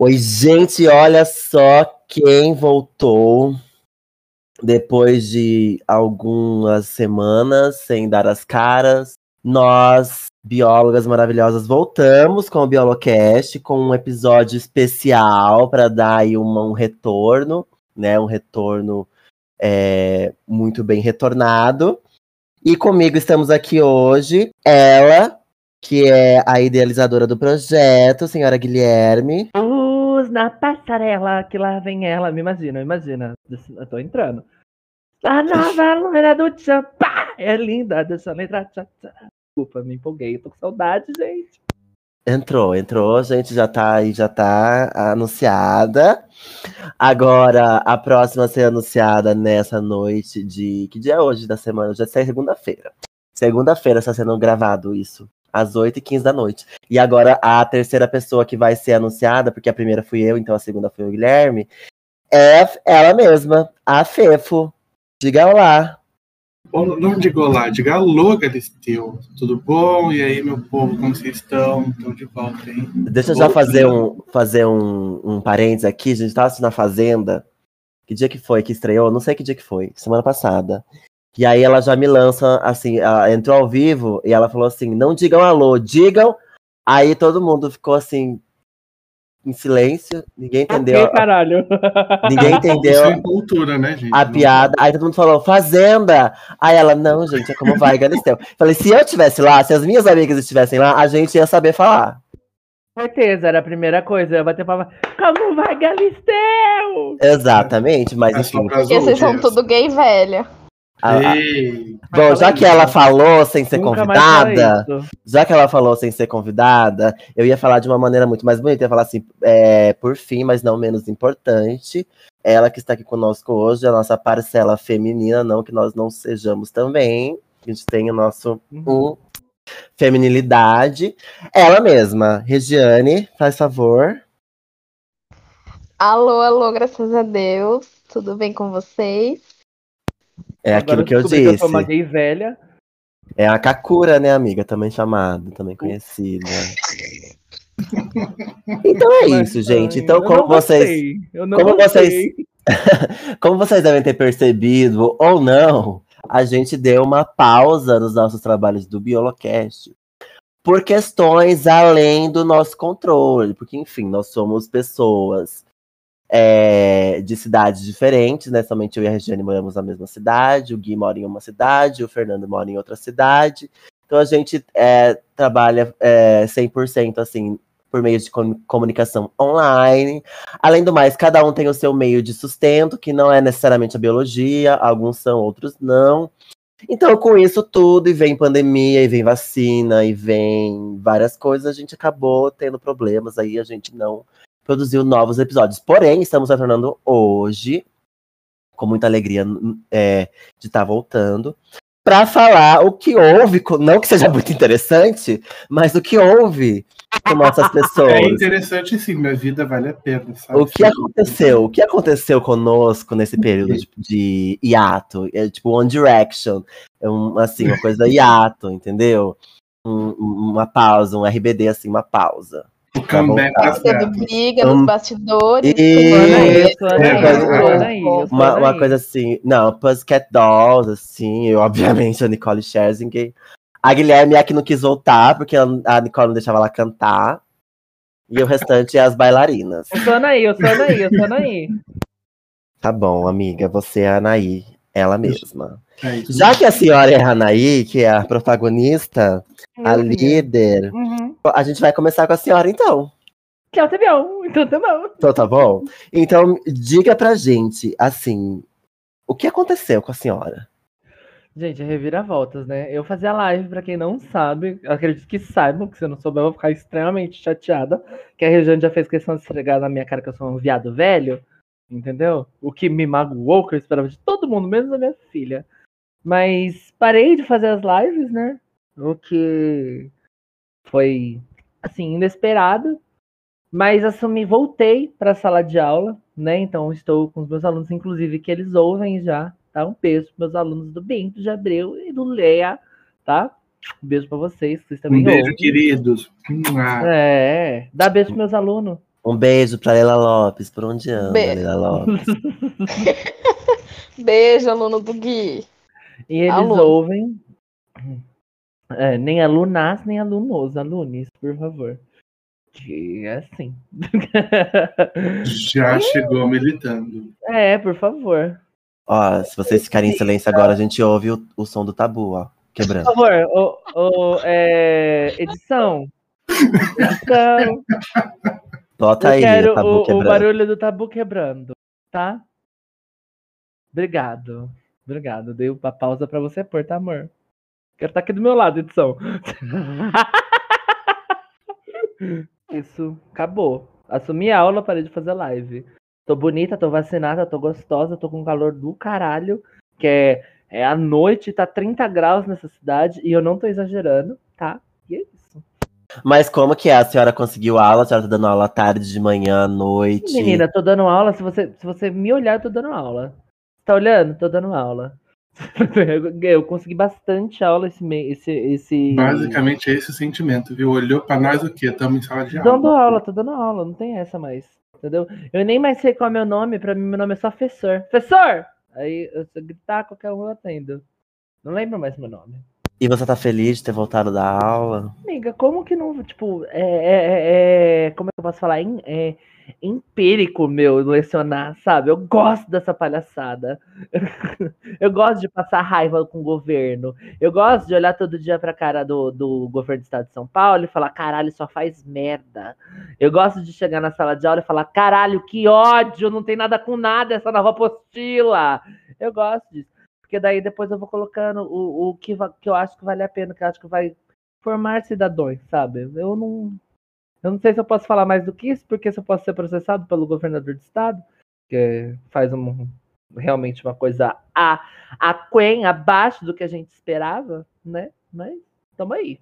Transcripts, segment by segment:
Oi, gente, olha só quem voltou depois de algumas semanas sem dar as caras. Nós, biólogas maravilhosas, voltamos com o Biolocast com um episódio especial para dar aí uma, um retorno, né? Um retorno é, muito bem retornado. E comigo estamos aqui hoje, ela, que é a idealizadora do projeto, senhora Guilherme. Luz na passarela, que lá vem ela. Me imagina, imagina. Eu tô entrando. A nova loira do tchan, pá! É linda, deixa eu entrar. Desculpa, me empolguei. Tô com saudade, gente. Entrou, entrou, a gente já tá aí, já tá anunciada. Agora, a próxima a ser anunciada nessa noite de. Que dia é hoje da semana? Já é segunda-feira. Segunda-feira está sendo gravado isso às 8h15 da noite. E agora a terceira pessoa que vai ser anunciada, porque a primeira fui eu, então a segunda foi o Guilherme, é ela mesma, a Fefo. Diga olá. Bom, não diga olá, diga alô, Galisteu. Tudo bom? E aí, meu povo, como vocês estão? Estão de volta, hein? Deixa eu já fazer um, fazer um, um parênteses aqui. A gente tava assistindo a Fazenda. Que dia que foi que estreou? Não sei que dia que foi. Semana passada. E aí ela já me lança, assim, ela entrou ao vivo e ela falou assim, não digam alô, digam. Aí todo mundo ficou assim, em silêncio, ninguém entendeu. Ok, caralho. Ninguém Isso entendeu é cultura, né, gente? a Não- piada. Aí todo mundo falou, Fazenda! Aí ela, não, gente, é como vai, Galisteu. Falei, se eu estivesse lá, se as minhas amigas estivessem lá, a gente ia saber falar. Certeza, era a primeira coisa. Eu ia bater palma. Como vai, Galisteu? Exatamente, mas enfim. vocês são tudo gay velho. A- a- bom, já que ela falou sem ser Nunca convidada, já que ela falou sem ser convidada, eu ia falar de uma maneira muito mais bonita. Eu ia falar assim, é, por fim, mas não menos importante, ela que está aqui conosco hoje, a nossa parcela feminina, não que nós não sejamos também. A gente tem o nosso Uhum. um, feminilidade. Ela mesma, Regiane, faz favor. Alô, alô, graças a Deus. Tudo bem com vocês? É Agora aquilo que eu disse. eu sou uma gay velha. É a Kakura, né, amiga? Também chamada, também conhecida. Então é Mas, isso, gente. ai, Então, eu como não vocês. gostei, Eu não como gostei. Como vocês devem ter percebido ou não, a gente deu uma pausa nos nossos trabalhos do Biolocast por questões além do nosso controle, porque enfim, nós somos pessoas é, de cidades diferentes, né? Somente eu e a Regiane moramos na mesma cidade, o Gui mora em uma cidade, o Fernando mora em outra cidade. Então a gente é, trabalha é, 100% assim por meio de com- comunicação online. Além do mais, cada um tem o seu meio de sustento, que não é necessariamente a biologia, alguns são, outros não. Então, com isso tudo, e vem pandemia, e vem vacina, e vem várias coisas, a gente acabou tendo problemas, aí a gente não produziu novos episódios. Porém, estamos retornando hoje, com muita alegria é, de estar voltando, para falar o que houve, não que seja muito interessante, mas o que houve com nossas pessoas. É interessante sim, minha vida vale a pena, sabe? O que aconteceu? O que aconteceu conosco nesse período de, de hiato? É tipo One Direction. É um, assim, uma coisa hiato, entendeu? Um- uma pausa, um RBD, assim, uma pausa. O comeback Tá da briga Um- nos bastidores. E- Ana aí, É, Uma, coisa assim. Não, Pussycat Dolls, assim, eu, obviamente, a Nicole Scherzinger. A Guilherme é a que não quis voltar, porque a Nicole não deixava ela cantar. E o restante é as bailarinas. Eu sou Ana aí, eu sou Ana aí, eu sou Ana aí. Tá bom, amiga, você é a Anaí, ela mesma. É. Já que a senhora é a Anaí, que é a protagonista, a Meu filho. líder, Uhum. a gente vai começar com a senhora então. Que é o TVO, então tá bom. Então tá bom? Então, diga pra gente, assim, o que aconteceu com a senhora? Gente, reviravoltas, né? Eu fazia live, pra quem não sabe, acredito que saibam, que se eu não souber, eu vou ficar extremamente chateada. Que a Regiane já fez questão de esfregar na minha cara que eu sou um viado velho, entendeu? O que me magoou, que eu esperava de todo mundo, menos da minha filha. Mas parei de fazer as lives, né? O que foi, assim, inesperado. Mas assumi, voltei pra sala de aula, né? Então estou com os meus alunos, inclusive, que eles ouvem já, tá? Um beijo pros meus alunos do Bento de Abreu e do Leia, tá? Um beijo pra vocês, vocês também Um beijo, ouvem. queridos. É, dá beijo pros meus alunos. Um beijo pra Leila Lopes, por onde anda, Be- Leila Lopes. Beijo, aluno do Gui. E eles Aluno. ouvem. É, nem alunas, nem alunos, alunos, por favor. Que é assim. Já chegou militando. é, por favor. Ó, se vocês ficarem em silêncio agora, a gente ouve o, o som do tabu, ó. Por Quebrando. favor, o, o, é, edição. Edição. Bota Eu aí, quero o, o barulho do tabu quebrando, tá? Obrigado. Obrigado. Dei uma pausa pra você pôr, tá, amor? Quero estar aqui do meu lado, edição. Isso, acabou. Assumi a aula, parei de fazer live. Tô bonita, tô vacinada, tô gostosa, tô com calor do caralho, que é, é a noite, tá 30 graus nessa cidade, e eu não tô exagerando, tá? Mas como que é? A senhora conseguiu aula? A senhora tá dando aula à tarde, de manhã, à noite? Menina, tô dando aula. Se você, se você me olhar, eu tô dando aula. Tá olhando? Tô dando aula. Eu- consegui bastante aula esse mês. Esse, esse... Basicamente é esse o sentimento, viu? Olhou pra nós o quê? Estamos em sala de Dando aula. aula, tô dando aula, não tem essa mais. Entendeu? Eu nem mais sei qual é meu nome, pra mim meu nome é só Fessor. Fessor! Aí eu se eu gritar, qualquer um eu atendo. Não lembro mais meu nome. E você tá feliz de ter voltado da aula? Amiga, como que não, tipo, é, é- é- é- como é eu posso falar? É, empírico meu lecionar, sabe? Eu gosto dessa palhaçada. Eu gosto de passar raiva com o governo. Eu gosto de olhar todo dia pra cara do, do governo do estado de São Paulo e falar, caralho, só faz merda. Eu gosto de chegar na sala de aula e falar, caralho, que ódio, não tem nada com nada essa nova apostila. Eu gosto disso. Porque daí depois eu vou colocando o, o que, que eu acho que vale a pena, que eu acho que vai formar cidadãos, sabe? Eu não. Eu não sei se eu posso falar mais do que isso, porque se eu posso ser processado pelo governador do estado, que faz um, realmente uma coisa a, aquém, abaixo do que a gente esperava, né? Mas tamo aí.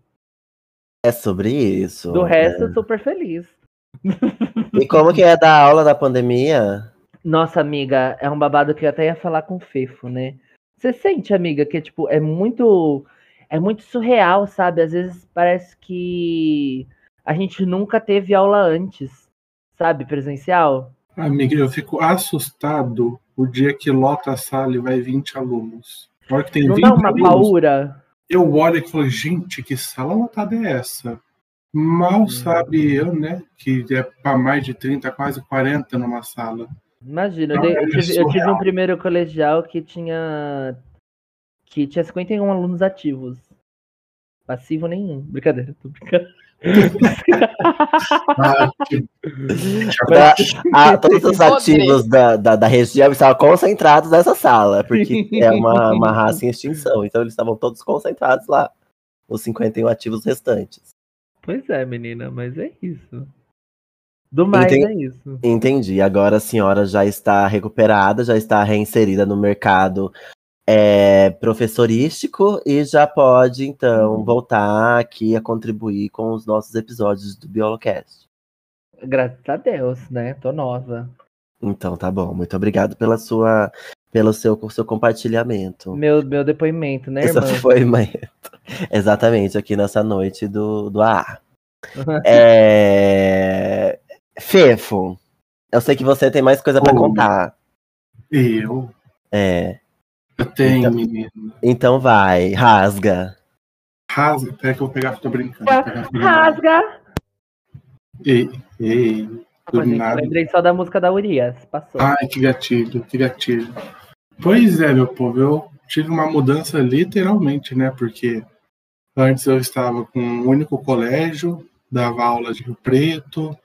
É sobre isso. Do resto, é. eu super feliz. E como que é dar aula da pandemia? Nossa, amiga, é um babado que eu até ia falar com o Fefo, né? Você sente, amiga, que tipo, é muito é muito surreal, sabe? Às vezes parece que a gente nunca teve aula antes, sabe, presencial. Amiga, eu fico assustado o dia que lota a sala e vai 20 alunos. Na hora que tem Não 20 dá uma alunos, paura? eu olho e falo, gente, que sala lotada é essa? Mal Hum. sabe eu, né, que é para mais de 30, quase 40 numa sala. Imagina, eu, dei- eu é tive, eu tive um primeiro colegial que tinha que tinha 51 alunos ativos. Passivo nenhum. Brincadeira, tô brincando. Ah, ah, todos os ativos da, da, da região estavam concentrados nessa sala, porque é uma, uma raça em extinção. Então eles estavam todos concentrados lá. Os 51 ativos restantes. Pois é, menina, mas é isso. Do mais Entendi. é isso. Entendi. Agora a senhora já está recuperada, já está reinserida no mercado é, professorístico e já pode, então, voltar aqui a contribuir com os nossos episódios do Biolocast. Graças a Deus, né? Tô nova. Então, tá bom. Muito obrigado pela sua, pelo seu, seu compartilhamento. Meu, meu depoimento, né, Esse irmã? foi exatamente aqui nessa noite do, do AA. É... Fefo, eu sei que você tem mais coisa pra Oi. contar. eu, É, eu tenho, Então- menina. então vai, rasga. Rasga, peraí que eu vou pegar, tô brincando. Rasga! Ei, ei, Pô, gente, lembrei só da música da Urias. Passou. Ai, que gatilho, que gatilho. Pois é, meu povo, eu tive uma mudança literalmente, né? Porque antes eu estava com um único colégio, dava aula de Rio Preto.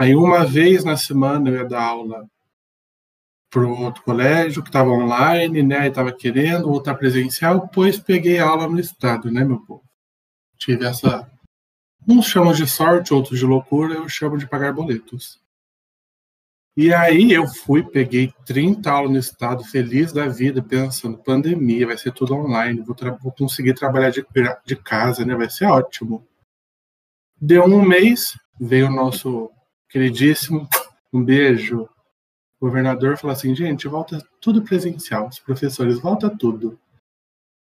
Aí uma vez na semana eu ia dar aula para outro colégio que estava online, né? E estava querendo voltar presencial, pois peguei aula no estado, né, meu povo? Tive essa. Uns chamam de sorte, outros de loucura, eu chamo de pagar boletos. E aí eu fui, peguei 30 aulas no estado, feliz da vida, pensando, pandemia, vai ser tudo online, vou, vou conseguir trabalhar de, de casa, né? Vai ser ótimo. Deu um mês, veio o nosso queridíssimo, um beijo. O governador falou assim, gente, volta tudo presencial, os professores, volta tudo.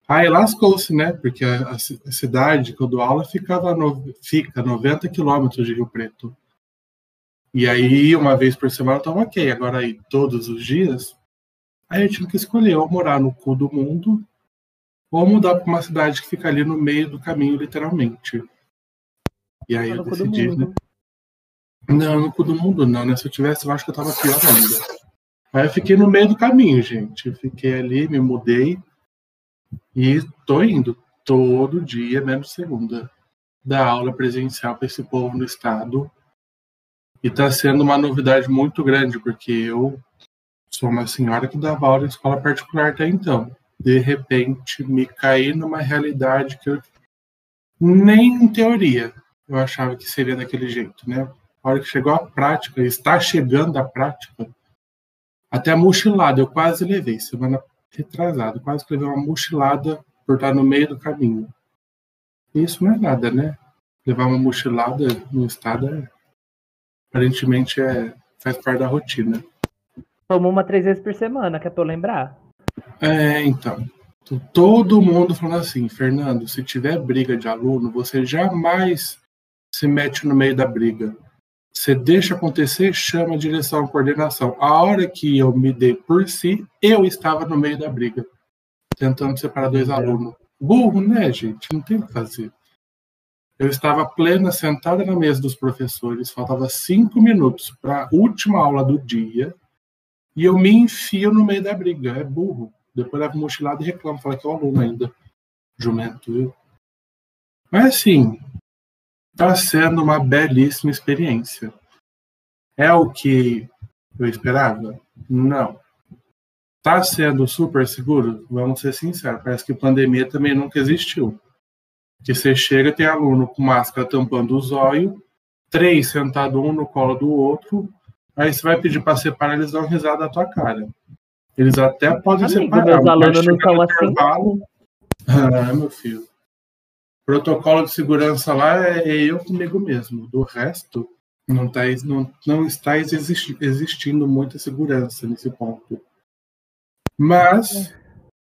Aí lascou-se, né? Porque a, a ci- a cidade que eu dou aula ficava no, fica 90 quilômetros de Rio Preto. E aí, uma vez por semana, tava ok. Agora aí, todos os dias, aí eu tive que escolher ou morar no cu do mundo ou mudar para uma cidade que fica ali no meio do caminho, literalmente. E aí eu decidi. Né? Não, no cu do mundo não, né? Se eu tivesse, eu acho que eu tava pior ainda. Aí eu fiquei no meio do caminho, gente. Eu fiquei ali, me mudei e tô indo todo dia, menos segunda, dar aula presencial para esse povo no estado. E tá sendo uma novidade muito grande, porque eu sou uma senhora que dava aula em escola particular até então de repente me cair numa realidade que eu nem em teoria eu achava que seria daquele jeito, né? A hora que chegou a prática, está chegando a prática, até a mochilada eu quase levei, semana retrasada, quase que levei uma mochilada por estar no meio do caminho. Isso não é nada, né? Levar uma mochilada no estado é, aparentemente é, faz parte da rotina. Tomou uma três vezes por semana, que é pra eu lembrar. É, então. Todo mundo falando assim, Fernando, se tiver briga de aluno, você jamais se mete no meio da briga. Você deixa acontecer, chama a direção, a coordenação. A hora que eu me dei por si, eu estava no meio da briga, tentando separar dois alunos. Burro, né, gente? Não tem o que fazer. Eu estava plena, sentada na mesa dos professores, faltava cinco minutos para a última aula do dia, e eu me enfio no meio da briga. É burro. Depois leva mochilado e reclama, fala que é o aluno ainda. Jumento, viu? Mas assim, está sendo uma belíssima experiência. É o que eu esperava? Não. Está sendo super seguro? Vamos ser sinceros. Parece que pandemia também nunca existiu. Que você chega tem aluno com máscara tampando os olhos, três sentados um no colo do outro, aí você vai pedir para separar, eles dão risada da tua cara. Eles até podem Amigo, separar. Meus alunos não são assim. Ah, meu filho. Protocolo de segurança lá é eu comigo mesmo. Do resto, não, tá, não, não está existindo muita segurança nesse ponto. Mas,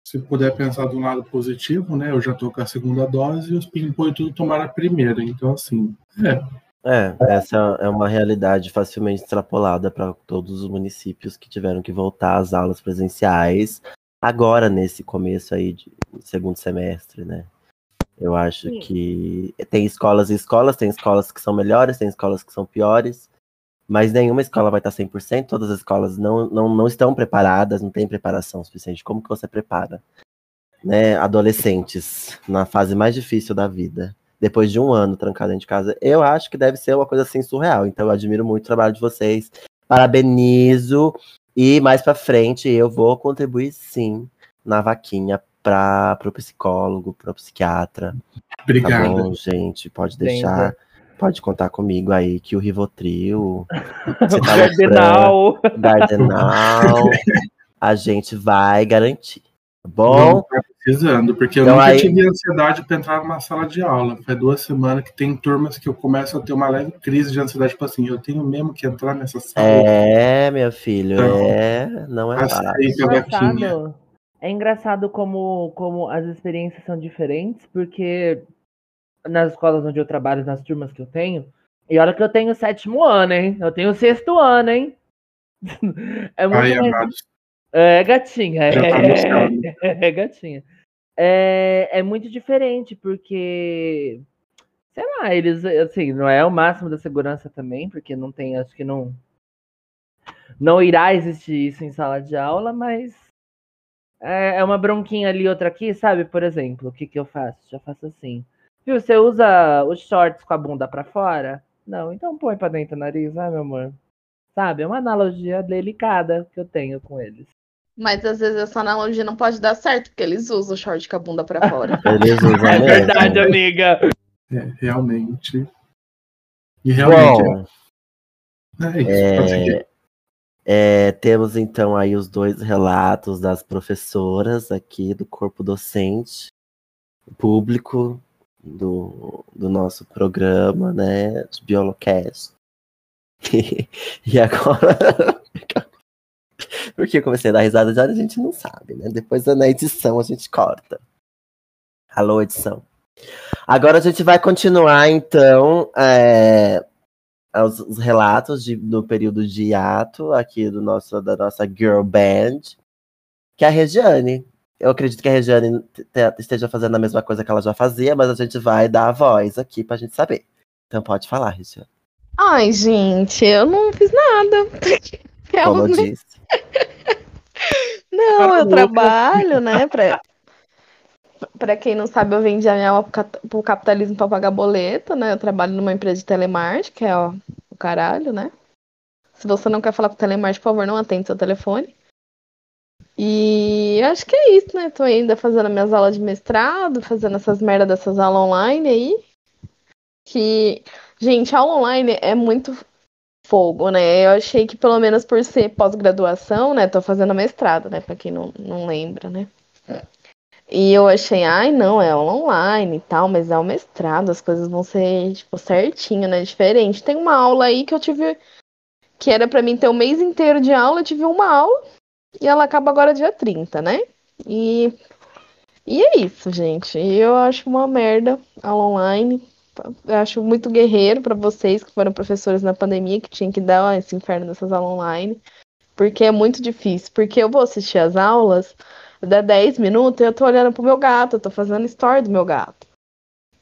se puder pensar do lado positivo, né? Eu já estou com a segunda dose e os pimpões tudo tomaram a primeira. Então, assim, é. É, essa é uma realidade facilmente extrapolada para todos os municípios que tiveram que voltar às aulas presenciais agora nesse começo aí de segundo semestre, né? Eu acho Sim. que tem escolas e escolas, tem escolas que são melhores, tem escolas que são piores, mas nenhuma escola vai estar 100%, todas as escolas não, não, não estão preparadas, não tem preparação suficiente. Como que você prepara? Né, adolescentes na fase mais difícil da vida depois de um ano trancado dentro de casa, eu acho que deve ser uma coisa assim surreal. Então eu admiro muito o trabalho de vocês. Parabenizo. E mais para frente eu vou contribuir sim na vaquinha para o psicólogo, para o psiquiatra. Obrigado. Tá bom, gente? Pode deixar. Pode contar comigo aí que o Rivotril, o Gardenal. Gardenal, a gente vai garantir. Tá bom? Tá precisando, porque eu então, nunca aí... tive ansiedade para entrar numa sala de aula. Faz duas semanas que tem turmas que eu começo a ter uma leve crise de ansiedade, tipo assim, eu tenho mesmo que entrar nessa sala. É, meu filho, então, é. Não é fácil. É engraçado como, como as experiências são diferentes, porque nas escolas onde eu trabalho, nas turmas que eu tenho, e olha que eu tenho sétimo ano, hein? Eu tenho sexto ano, hein? É muito Ai, mais... É, gatinha. É, é, é, gatinha. É, é muito diferente, porque. Sei lá, eles. Assim, não é o máximo da segurança também, porque não tem. Acho que não. Não irá existir isso em sala de aula, mas. É, é uma bronquinha ali, outra aqui, sabe? Por exemplo, o que, que eu faço? Já faço assim. Viu, você usa os shorts com a bunda para fora? Não, então põe pra dentro do nariz, vai, meu amor. Sabe? É uma analogia delicada que eu tenho com eles. Mas às vezes essa analogia não pode dar certo, porque eles usam o short com a bunda pra fora. Eles usam é verdade, amiga. É, realmente. E realmente. Bom, é, isso, é, é, temos então aí os dois relatos das professoras aqui do corpo docente público do, do nosso programa, né? De Biolocast. e agora. Porque eu comecei a dar risada hora, a gente não sabe, né? Depois na edição a gente corta. Alô, edição. Agora a gente vai continuar, então, é, os, os relatos de, no período de hiato aqui do nosso, da nossa girl band, que é a Regiane. Eu acredito que a Regiane te- te- esteja fazendo a mesma coisa que ela já fazia, mas a gente vai dar a voz aqui pra gente saber. Então pode falar, Regiane. Ai, gente, eu não fiz nada. Como eu disse. Não, eu o trabalho, né? Pra, pra quem não sabe, eu vendi a minha alma pro capitalismo pra pagar boleto, né? Eu trabalho numa empresa de telemarketing, que é ó, o caralho, né? Se você não quer falar com o telemarketing, por favor, não atende seu telefone. E acho que é isso, né? Tô ainda fazendo minhas aulas de mestrado, fazendo essas merda dessas aulas online aí. Que, gente, aula online é muito fogo, né? Eu achei que pelo menos por ser pós-graduação, né? Tô fazendo mestrado, né? Pra quem não, não lembra, né? E eu achei, ai, não, é online e tal, mas é o mestrado, as coisas vão ser, tipo, certinho, né? Diferente. Tem uma aula aí que eu tive, que era pra mim ter o mês inteiro de aula, eu tive uma aula, e ela acaba agora dia 30, né? E, e é isso, gente. Eu acho uma merda aula online. Eu acho muito guerreiro pra vocês que foram professores na pandemia, que tinham que dar esse inferno nessas aulas online. Porque é muito difícil. Porque eu vou assistir as aulas, dá 10 minutos, eu tô olhando pro meu gato, eu tô fazendo story do meu gato.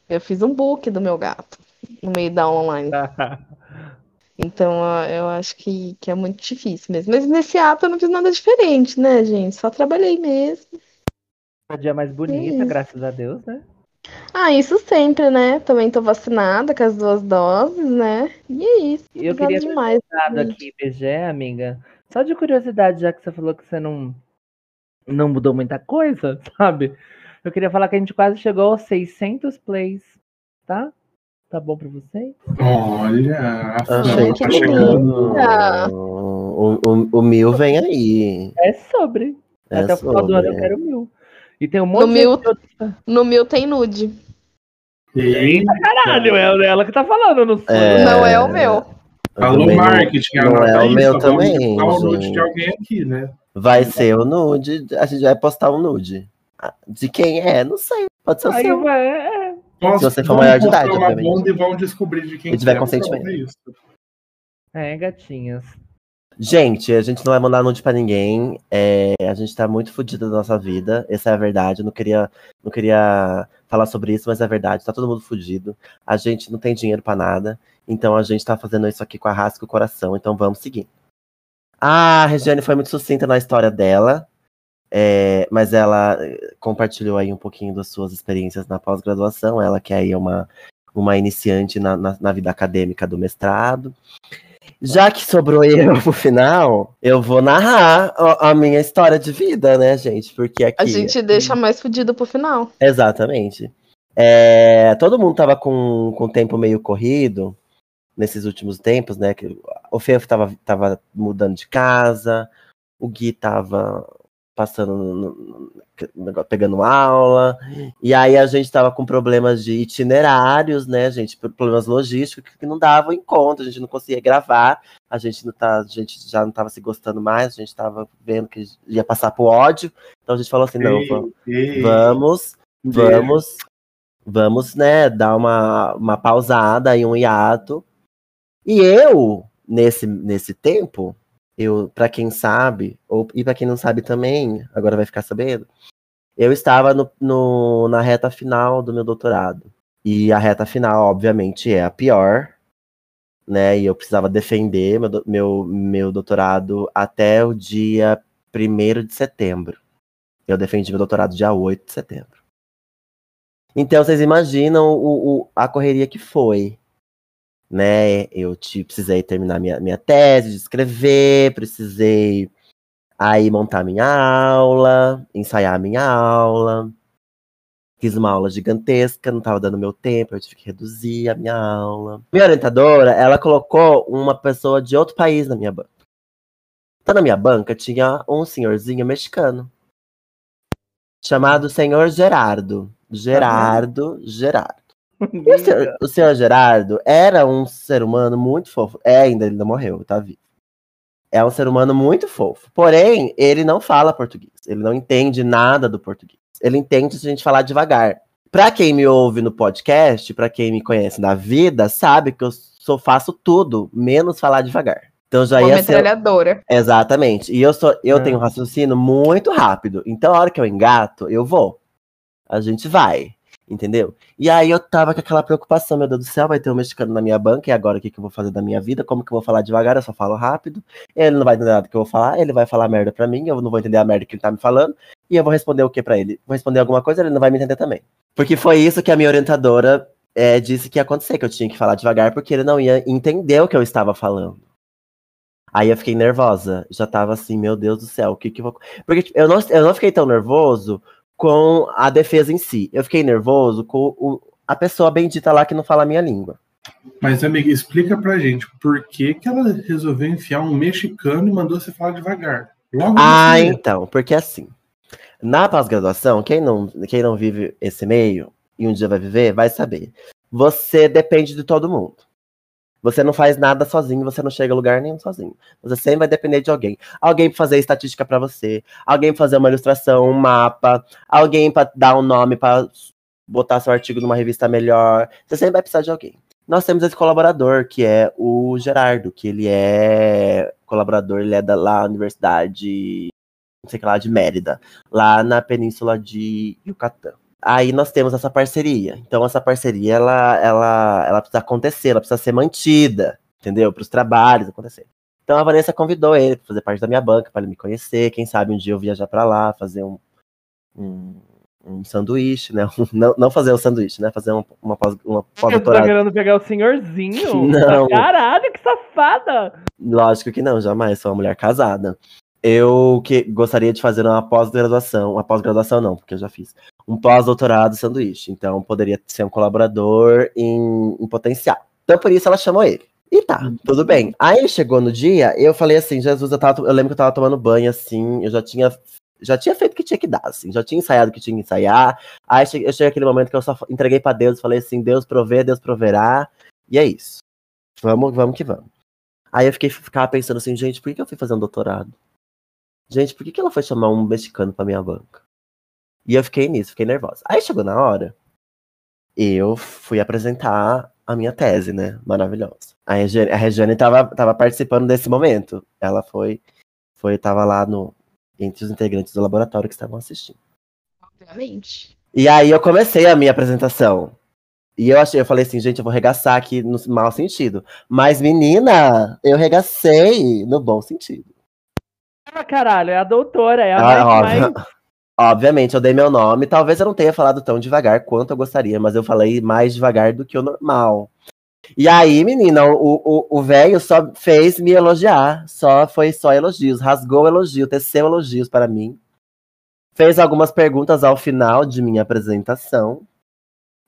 Eu fiz um book do meu gato no meio da online. Então eu- acho que, que é muito difícil mesmo. Mas nesse ato eu não fiz nada diferente, né, gente? Só trabalhei mesmo. A dia mais bonita, Isso. graças a Deus, né? Ah, isso sempre, né? Também tô vacinada com as duas doses, né? E é isso. Eu queria demais. aqui IBGE, amiga. Só de curiosidade, já que você falou que você não, não mudou muita coisa, sabe? Eu queria falar que a gente quase chegou aos 600 plays, tá? Tá bom pra vocês? Olha, a Achei que tá que chegando. o, o, o mil vem aí. É sobre. É Até o final do ano eu sobre. quero mil. E tem um monte No de mil- outro- No meu tem nude. Eita, Caralho, é ela que tá falando, não sou. É. Não é o meu. Eu Alô, também não- marketing, não é o aí, meu também, botar o nude gente. de alguém aqui, né? Vai ser o nude. A gente vai postar um nude. Ah, De quem é? Não sei. Pode ser o Aí seu. vai, é. Se você for maior de idade, obviamente. e vão descobrir de quem Se tiver é. consentimento. É. É, gatinhas. Gente, a gente não vai mandar nude pra ninguém. É, a gente tá muito fodido da nossa vida. Essa é a verdade. Eu não queria, não queria falar sobre isso, mas é verdade. Tá todo mundo fudido. A gente não tem dinheiro pra nada. Então a gente tá fazendo isso aqui com a rasca e o coração. Então vamos seguir. Ah, a Regiane foi muito sucinta na história dela. é, mas ela eh, compartilhou aí um pouquinho das suas experiências na pós-graduação. Ela que aí é uma, uma iniciante na, na, na vida acadêmica do mestrado. Já que sobrou eu no final, eu vou narrar a, a minha história de vida, né, gente? Porque aqui. A gente deixa mais fudido pro final. Exatamente. É, todo mundo tava com, com o tempo meio corrido nesses últimos tempos, né? Que o Fefo tava, tava mudando de casa, o Gui tava passando, pegando aula, e aí a gente tava com problemas de itinerários, né, gente? Problemas logísticos que não davam em conta, a gente não conseguia gravar, a gente, não tá, a gente já não tava se gostando mais, a gente tava vendo que ia passar pro ódio, então a gente falou assim, não, vamos. Vamos, vamos, vamos, né, dar uma, uma pausada e um hiato. E eu, nesse, nesse tempo, eu, para quem sabe, ou, e para quem não sabe também, agora vai ficar sabendo, eu estava no, no- na reta final do meu doutorado. E a reta final, obviamente, é a pior, né? E eu precisava defender meu, meu, meu doutorado até o dia 1 de setembro. Eu defendi meu doutorado dia 8 de setembro. Então, vocês imaginam o, o- a correria que foi. Né? Eu te, precisei terminar minha, minha tese de escrever, precisei aí montar minha aula, ensaiar minha aula. Fiz uma aula gigantesca, não estava dando meu tempo, eu tive que reduzir a minha aula. Minha orientadora, ela colocou uma pessoa de outro país na minha banca. Então, na minha banca tinha um senhorzinho mexicano chamado Senhor Gerardo. Gerardo, Gerardo. O senhor, o senhor Gerardo era um ser humano muito fofo. É, ainda ele não morreu, tá vivo. É um ser humano muito fofo. Porém, ele não fala português. Ele não entende nada do português. Ele entende se a gente falar devagar. Pra quem me ouve no podcast, pra quem me conhece na vida, sabe que eu sou, faço tudo, menos falar devagar. Então já Uma ia ser. metralhadora. Exatamente. E eu sou, eu Ah. tenho um raciocínio muito rápido. Então a hora que eu engato, eu vou. A gente vai. Entendeu? E aí eu tava com aquela preocupação, meu Deus do céu, vai ter um mexicano na minha banca, e agora o que, que eu vou fazer da minha vida? Como que eu vou falar devagar? Eu só falo rápido. Ele não vai entender nada que eu vou falar, ele vai falar merda pra mim, eu não vou entender a merda que ele tá me falando, e eu vou responder o que pra ele? Vou responder alguma coisa, ele não vai me entender também. Porque foi isso que a minha orientadora é, disse que ia acontecer, que eu tinha que falar devagar, porque ele não ia entender o que eu estava falando. Aí eu fiquei nervosa. Já tava assim, meu Deus do céu, o que que eu vou. Porque tipo, eu, não, eu não fiquei tão nervoso com a defesa em si. Eu fiquei nervoso com o- a pessoa bendita lá que não fala a minha língua. Mas, amiga, explica pra gente por que, que ela resolveu enfiar um mexicano e mandou você falar devagar. Logo Ah, então, porque assim, na pós-graduação, quem não, quem não vive esse meio e um dia vai viver, vai saber. Você depende de todo mundo. Você não faz nada sozinho, você não chega a lugar nenhum sozinho. Você sempre vai depender de alguém. Alguém pra fazer estatística pra você, alguém pra fazer uma ilustração, um mapa, alguém pra dar um nome pra botar seu artigo numa revista melhor. Você sempre vai precisar de alguém. Nós temos esse colaborador, que é o Gerardo, que ele é colaborador, ele é da lá Universidade, não sei que lá, de Mérida, lá na península de Yucatán. Aí nós temos essa parceria. Então essa parceria ela, ela, ela precisa acontecer, ela precisa ser mantida, entendeu? Para os trabalhos acontecer. Então a Vanessa convidou ele para fazer parte da minha banca, para ele me conhecer. Quem sabe um dia eu viajar para lá, fazer um, um, um sanduíche, né? Não, não fazer um sanduíche, né? Fazer um, uma pós, uma Eu tô querendo pegar o senhorzinho. Não. Caralho, que safada! Lógico que não, jamais. Sou uma mulher casada. Eu que gostaria de fazer uma pós-graduação, uma pós-graduação não, porque eu já fiz, um pós-doutorado sanduíche. Então poderia ser um colaborador em, em potencial. Então por isso ela chamou ele. E tá, tudo bem. Aí chegou no dia, eu falei assim, Jesus, eu, tava, eu lembro que eu tava tomando banho assim, eu já tinha já tinha feito o que tinha que dar, assim, já tinha ensaiado o que tinha que ensaiar. Aí eu cheguei aquele momento que eu só entreguei pra Deus, falei assim, Deus provê, Deus proverá, e é isso. Vamos, vamos que vamos. Aí eu fiquei ficava pensando assim, gente, por que que eu fui fazer um doutorado? Gente, por que, que ela foi chamar um mexicano pra minha banca? E eu fiquei nisso, fiquei nervosa. Aí chegou na hora, eu fui apresentar a minha tese, né? Maravilhosa. A Regiane, a Regiane tava, tava participando desse momento. Ela foi, foi, tava lá no, entre os integrantes do laboratório que estavam assistindo. Obviamente. E aí eu comecei a minha apresentação. E eu achei, eu falei assim, gente, eu vou regaçar aqui no mau sentido. Mas, menina, eu regacei no bom sentido. Ah, caralho, é a doutora, é a Ah, mais. Obviamente, eu dei meu nome. Talvez eu não tenha falado tão devagar quanto eu gostaria, mas eu falei mais devagar do que o normal. E aí, menina, o velho só fez me elogiar. Só foi só elogios. Rasgou elogio, teceu elogios para mim. Fez algumas perguntas ao final de minha apresentação.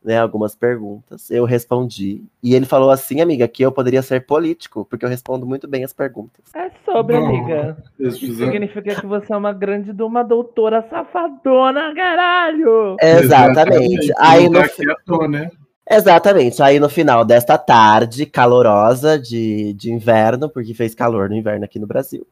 Né, algumas perguntas. Eu respondi. E ele falou assim, amiga, que eu poderia ser político, porque eu respondo muito bem as perguntas. É sobre, Não. amiga. Eles Isso significa que você é uma grande de uma doutora safadona, caralho! Exatamente. Aí Não no, quieto, né? Exatamente. Aí no final desta tarde calorosa de, de inverno, porque fez calor no inverno aqui no Brasil,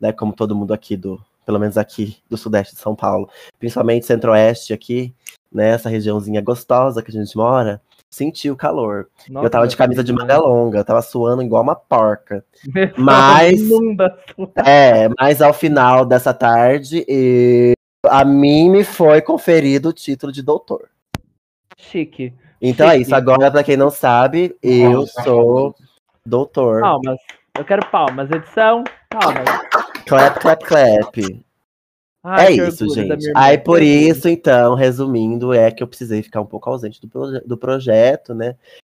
né? Como todo mundo aqui do, pelo menos aqui do sudeste de São Paulo, principalmente centro-oeste aqui, né? Essa regiãozinha gostosa que a gente mora, sentiu o calor. eu tava de camisa de manga longa, eu tava suando igual uma porca. mas-. É, mas ao final dessa tarde, e, a mim me foi conferido o título de doutor. Chique. Então é Chique. isso. Agora, pra quem não sabe, eu Nossa, sou doutor. Palmas. Eu quero palmas. Edição, palmas. Clap, clap, clap. Ai, é isso, gente. Aí, por isso, então, resumindo, é que eu precisei ficar um pouco ausente do, proje- do projeto, né?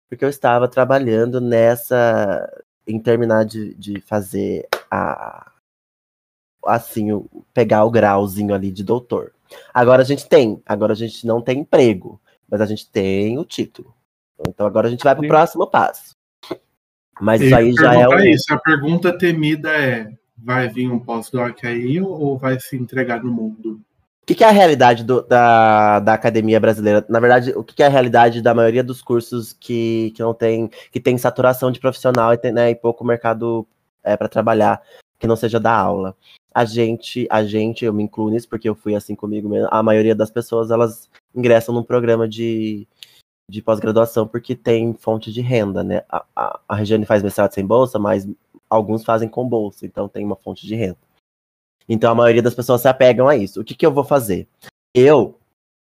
Porque eu estava trabalhando nessa. em terminar de, de fazer a. Assim, o- pegar o grauzinho ali de doutor. Agora a gente tem. Agora a gente não tem emprego, mas a gente tem o título. Então agora a gente vai pro Sim. próximo passo. Mas isso aí já é perguntar um. isso. A pergunta temida é: vai vir um pós-doc aí ou vai se entregar no mundo? O que, que é a realidade do- da, da academia brasileira? Na verdade, o que, que é a realidade da maioria dos cursos que, que não tem, que tem saturação de profissional e, tem, né, e pouco mercado é, para trabalhar, que não seja da aula? A gente, a gente, eu me incluo nisso porque eu fui assim comigo mesmo. A maioria das pessoas elas ingressam num programa de, de pós-graduação porque tem fonte de renda, né? A, a, a Regiane faz mestrado sem bolsa, mas alguns fazem com bolsa, então tem uma fonte de renda. Então a maioria das pessoas se apegam a isso. O que, que eu vou fazer? Eu,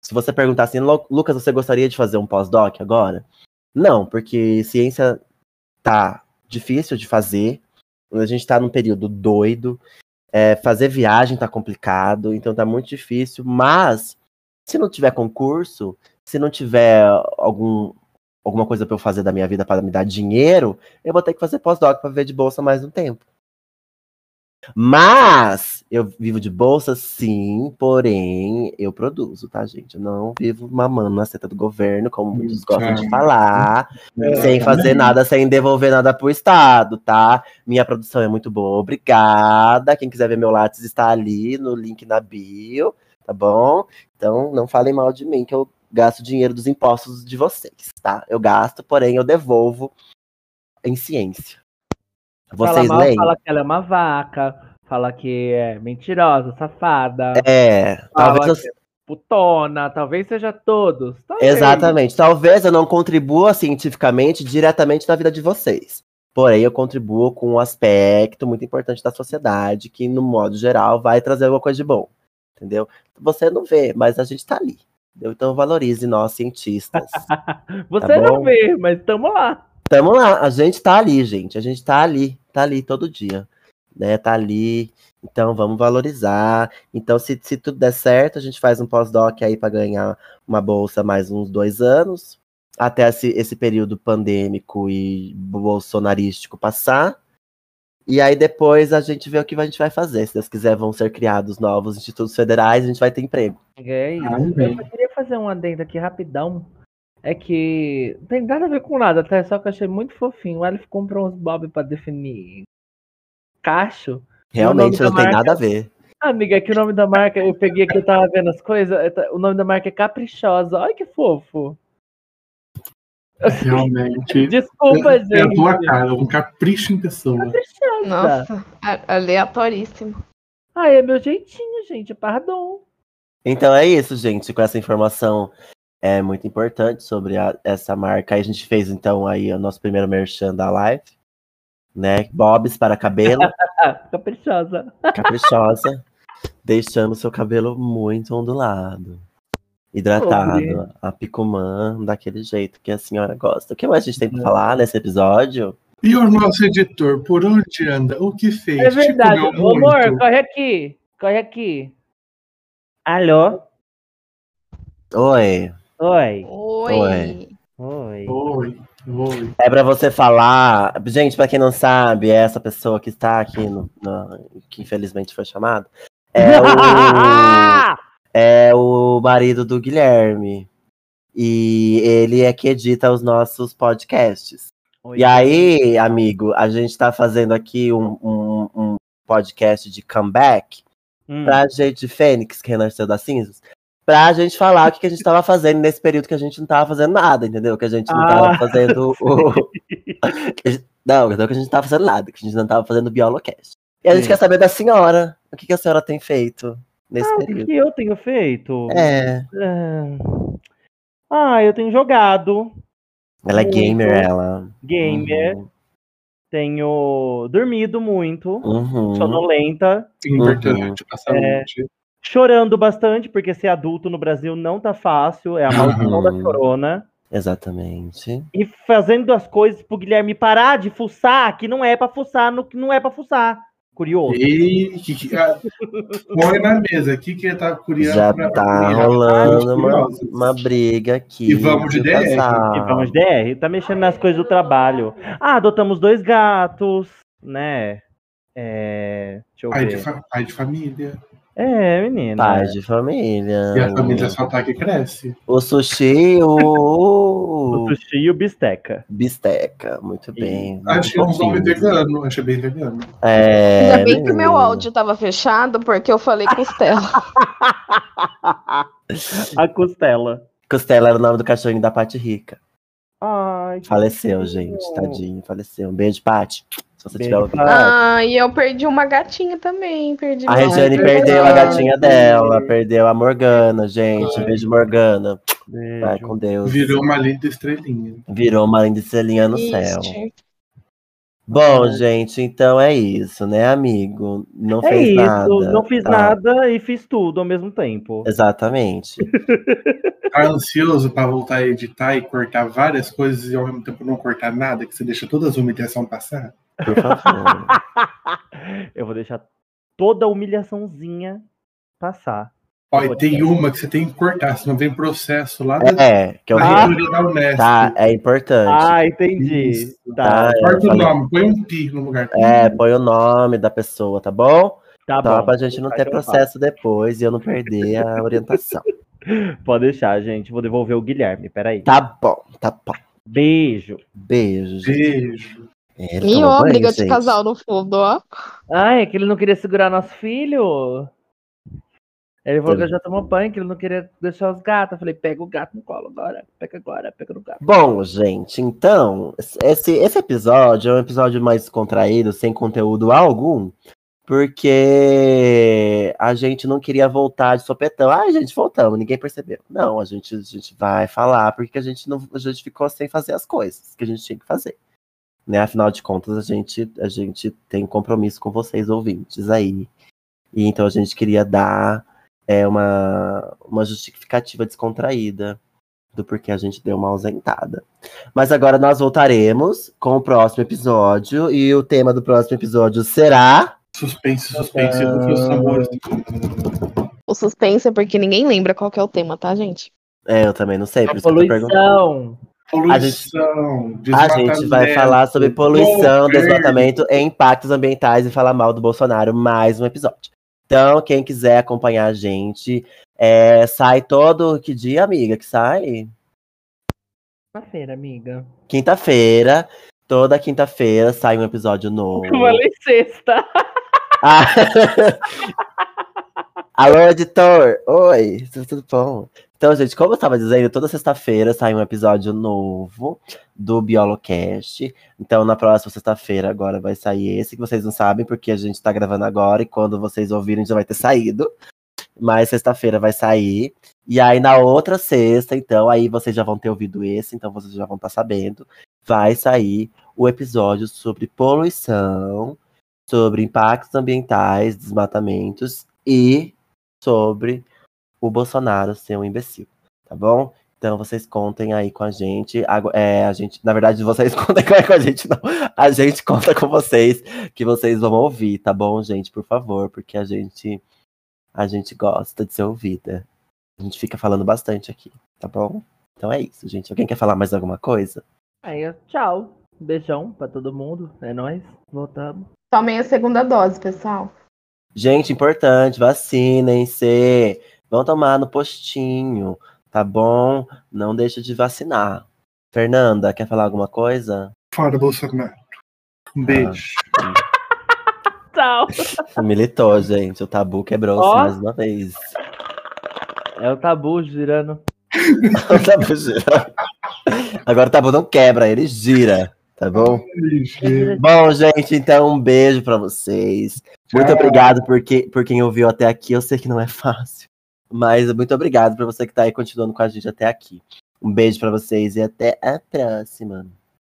se você perguntar assim, Lucas, você gostaria de fazer um pós-doc agora? Não, porque ciência tá difícil de fazer. A gente tá num período doido. É, fazer viagem tá complicado, então tá muito difícil. Mas, se não tiver concurso, se não tiver algum, alguma coisa para eu fazer da minha vida para me dar dinheiro, eu vou ter que fazer pós-doc para viver de bolsa mais um tempo. Mas eu vivo de bolsa, sim, porém eu produzo, tá, gente? Eu não vivo mamando na seta do governo, como muitos gostam de falar, é, sem fazer nada, sem devolver nada pro Estado, tá? Minha produção é muito boa, obrigada. Quem quiser ver meu lápis está ali no link na bio, tá bom? Então não falem mal de mim, que eu gasto dinheiro dos impostos de vocês, tá? Eu gasto, porém eu devolvo em ciência. Vocês fala mal, leem? Fala que ela é uma vaca, fala que é mentirosa, safada. É, talvez eu... é putona, talvez seja todos. Talvez. Exatamente. Talvez eu não contribua cientificamente diretamente na vida de vocês. Porém, eu contribuo com um aspecto muito importante da sociedade que, no modo geral, vai trazer alguma coisa de bom. Entendeu? Você não vê, mas a gente tá ali. Então valorize nós, cientistas. Você tá não vê, mas estamos lá. Tamo lá, a gente tá ali, gente. A gente tá ali, tá ali todo dia. Né? Tá ali. Então vamos valorizar. Então, se, se tudo der certo, a gente faz um pós-doc aí para ganhar uma bolsa mais uns dois anos. Até esse, esse período pandêmico e bolsonarístico passar. E aí depois a gente vê o que a gente vai fazer. Se Deus quiser, vão ser criados novos institutos federais, a gente vai ter emprego. É isso. Eu queria fazer um adendo aqui rapidão é que não tem nada a ver com nada, tá? Só que eu achei muito fofinho. O Aleph comprou uns bob pra definir cacho. Realmente não tem marca... nada a ver. Amiga, é que o nome da marca, eu peguei aqui, eu tava vendo as coisas, o nome da marca é Caprichosa. Olha que fofo. Realmente. Desculpa, é, gente. É a tua cara, um capricho em pessoa. Nossa, aleatoríssimo. Ah, é meu jeitinho, gente, pardon. Então é isso, gente, com essa informação é muito importante sobre a, essa marca. Aí a gente fez então aí o nosso primeiro merchan da live, né? Bobs para cabelo. Caprichosa. Caprichosa. deixando seu cabelo muito ondulado. Hidratado. A picumã daquele jeito que a senhora gosta. O que mais a gente tem para falar nesse episódio? E o nosso editor, por onde anda? O que fez? É verdade. Ô, amor, corre aqui. Corre aqui. Alô? Oi. Oi. Oi. Oi. Oi. Oi. É para você falar, gente, para quem não sabe, é essa pessoa que está aqui no, no que infelizmente foi chamado, é o, é o marido do Guilherme. E ele é que edita os nossos podcasts. Oi, e aí, amigo, a gente está fazendo aqui um, um, um, podcast de comeback hum. pra gente de Fênix, que renasceu das cinzas pra gente falar o que, que a gente tava fazendo nesse período que a gente não tava fazendo nada, entendeu? Que a gente não ah. tava fazendo o. não, que a gente não tava fazendo nada, que a gente não tava fazendo o Biolocast. E a gente Sim. quer saber da senhora. O que, que a senhora tem feito nesse ah, período? O que eu tenho feito? É. é... Ah, eu tenho jogado. Ela é gamer, ela. Gamer. Uhum. Tenho dormido muito. Uhum. Sonolenta. Importante, uhum. é, chorando bastante, porque ser adulto no Brasil não tá fácil, é a maldição uhum. da corona. Exatamente. E fazendo as coisas pro Guilherme parar de fuçar, que não é para fuçar, no que não é para fuçar. Curioso. E que, que, ah, põe na mesa. O que, que ele tá curioso? Já tá rolando uma, uma briga aqui. E vamos de DR. E vamos de DR. Tá mexendo nas coisas do trabalho. Ah, adotamos dois gatos, né? É, deixa eu ver. De pai de família. É, menina. Pai de família. E a família só tá que cresce. O sushi, o. o sushi e o bisteca. Bisteca, muito bem. Achei um nome vegano, achei bem vegano. É. Ainda bem que o meu áudio tava fechado, porque eu falei costela. a costela. Costela era o nome do cachorrinho da Pati Rica. Ai, faleceu, gente, tadinho, faleceu. Um beijo, Pati. Se você tiver. Ah, e eu perdi uma gatinha também. Perdi a Regiane perdeu a gatinha dela, perdeu a Morgana, gente. Ai. Beijo, Morgana. Beijo. Vai com Deus. Virou uma linda estrelinha. Virou uma linda estrelinha no céu. Bom, gente, então é isso, né, amigo? Não É fez isso, nada. não fiz tá? nada e fiz tudo ao mesmo tempo. Exatamente. Tá ansioso pra voltar a editar e cortar várias coisas e ao mesmo tempo não cortar nada, que você deixa todas as humilhações passar? Por favor. Eu vou deixar toda a humilhaçãozinha passar. Ó, e Pode tem uma que você tem que cortar, senão vem processo lá da, É, que eu da vi. da Unesp. Tá, é importante. Ah, entendi. Isso. Tá, Tá, eu Corta o falei- nome, põe um pi no lugar. É, põe o nome da pessoa, tá bom? tá Só bom. pra gente não ter processo depois e eu não perder a orientação. Pode deixar, gente. Vou devolver o Guilherme. Peraí. Tá bom, tá bom. Beijo. Beijo, gente. Beijo. É, ele E ó, briga de casal no fundo, ó. Ai, é que ele não queria segurar nosso filho. Ele falou que já tomou banho, que ele não queria deixar os gatos. Eu falei, pega o gato no colo agora. Pega agora, pega no gato. Bom, gente, então, esse, esse episódio é um episódio mais contraído, sem conteúdo algum, porque a gente não queria voltar de sopetão. Ah, gente, voltamos, ninguém percebeu. Não, a gente, a gente vai falar porque a gente, não, a gente ficou sem fazer as coisas que a gente tinha que fazer. Né? Afinal de contas, a gente, a gente tem compromisso com vocês, ouvintes, aí. E então a gente queria dar é, uma, uma justificativa descontraída do porquê a gente deu uma ausentada. Mas agora nós voltaremos com o próximo episódio. E o tema do próximo episódio será. Suspense, suspense, rufem os tambores. O suspense é porque ninguém lembra qual que é o tema, tá, gente? É, eu também não sei, por isso que eu tô perguntando. Poluição. Poluição, A gente vai falar sobre poluição, desmatamento e impactos ambientais e falar mal do Bolsonaro mais um episódio. Então, quem quiser acompanhar a gente, é, sai todo. Que dia, amiga? Que sai? Quinta-feira, amiga. Quinta-feira. Toda quinta-feira sai um episódio novo. Eu falei sexta. Ah. Alô, editor! Oi, tudo, tudo bom? Então, gente, como eu estava dizendo, toda sexta-feira sai um episódio novo do Biolocast. Então, na próxima sexta-feira, agora vai sair esse, que vocês não sabem, porque a gente está gravando agora, e quando vocês ouvirem já vai ter saído. Mas sexta-feira vai sair. E aí, na outra sexta, então, aí vocês já vão ter ouvido esse, então vocês já vão estar sabendo. Vai sair o episódio sobre poluição, sobre impactos ambientais, desmatamentos e sobre o Bolsonaro ser um imbecil, tá bom? Então vocês contem aí com a gente. Agu- É, a gente, na verdade, vocês contem com a gente, não. A gente conta com vocês que vocês vão ouvir, tá bom, gente? Por favor, porque a gente a gente gosta de ser ouvida. A gente fica falando bastante aqui, tá bom? Então é isso, gente. Alguém quer falar mais alguma coisa? Aí, tchau. Beijão pra todo mundo. É nóis. Voltamos. Tomem a segunda dose, pessoal. Gente, importante, vacinem-se. Vão tomar no postinho, tá bom? Não deixa de vacinar. Fernanda, quer falar alguma coisa? Fora Bolsonaro. Um beijo. Tchau. Militou, gente. O tabu quebrou-se Ó. mais uma vez. É o tabu girando. O tabu gira. Agora o tabu não quebra, ele gira, tá bom? Bom, gente, então um beijo pra vocês. Muito obrigado por, que- por quem ouviu até aqui. Eu sei que não é fácil, mas muito obrigado por você que tá aí continuando com a gente até aqui. Um beijo pra vocês e até a próxima.